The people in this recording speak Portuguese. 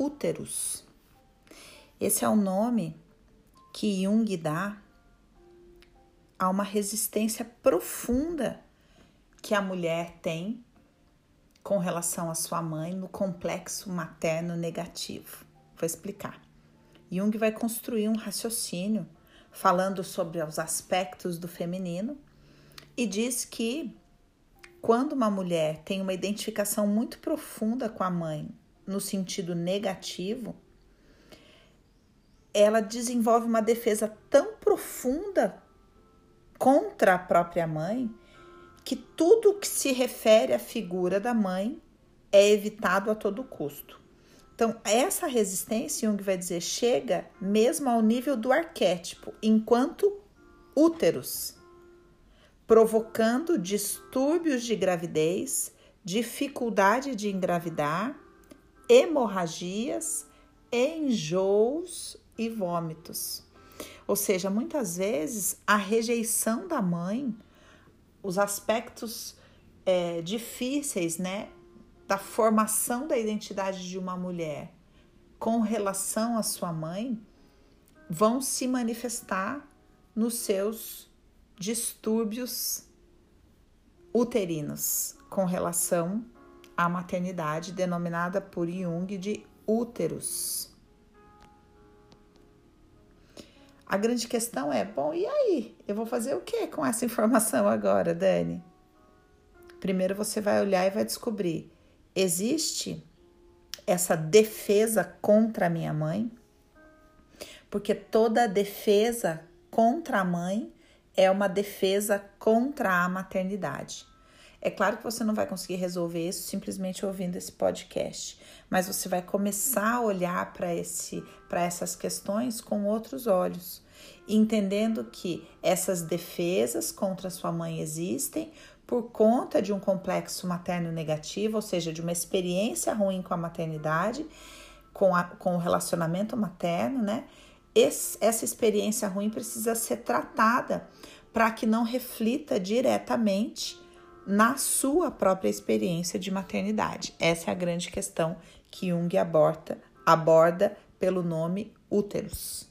úteros. Esse é o nome que Jung dá a uma resistência profunda que a mulher tem com relação à sua mãe no complexo materno negativo. Vou explicar. Jung vai construir um raciocínio falando sobre os aspectos do feminino e diz que quando uma mulher tem uma identificação muito profunda com a mãe no sentido negativo, ela desenvolve uma defesa tão profunda contra a própria mãe que tudo que se refere à figura da mãe é evitado a todo custo. Então, essa resistência, Jung vai dizer, chega mesmo ao nível do arquétipo, enquanto úteros, provocando distúrbios de gravidez, dificuldade de engravidar, hemorragias, enjoos e vômitos. Ou seja, muitas vezes a rejeição da mãe, os aspectos é, difíceis, né, da formação da identidade de uma mulher com relação à sua mãe, vão se manifestar nos seus distúrbios uterinos com relação à maternidade, denominada por Jung de úteros. A grande questão é: bom, e aí? Eu vou fazer o que com essa informação agora, Dani? Primeiro você vai olhar e vai descobrir: existe essa defesa contra a minha mãe? Porque toda defesa contra a mãe é uma defesa contra a maternidade. É claro que você não vai conseguir resolver isso simplesmente ouvindo esse podcast, mas você vai começar a olhar para esse para essas questões com outros olhos, entendendo que essas defesas contra sua mãe existem por conta de um complexo materno negativo, ou seja, de uma experiência ruim com a maternidade, com, a, com o relacionamento materno, né? Esse, essa experiência ruim precisa ser tratada para que não reflita diretamente na sua própria experiência de maternidade. Essa é a grande questão que Jung aborda, aborda pelo nome úteros.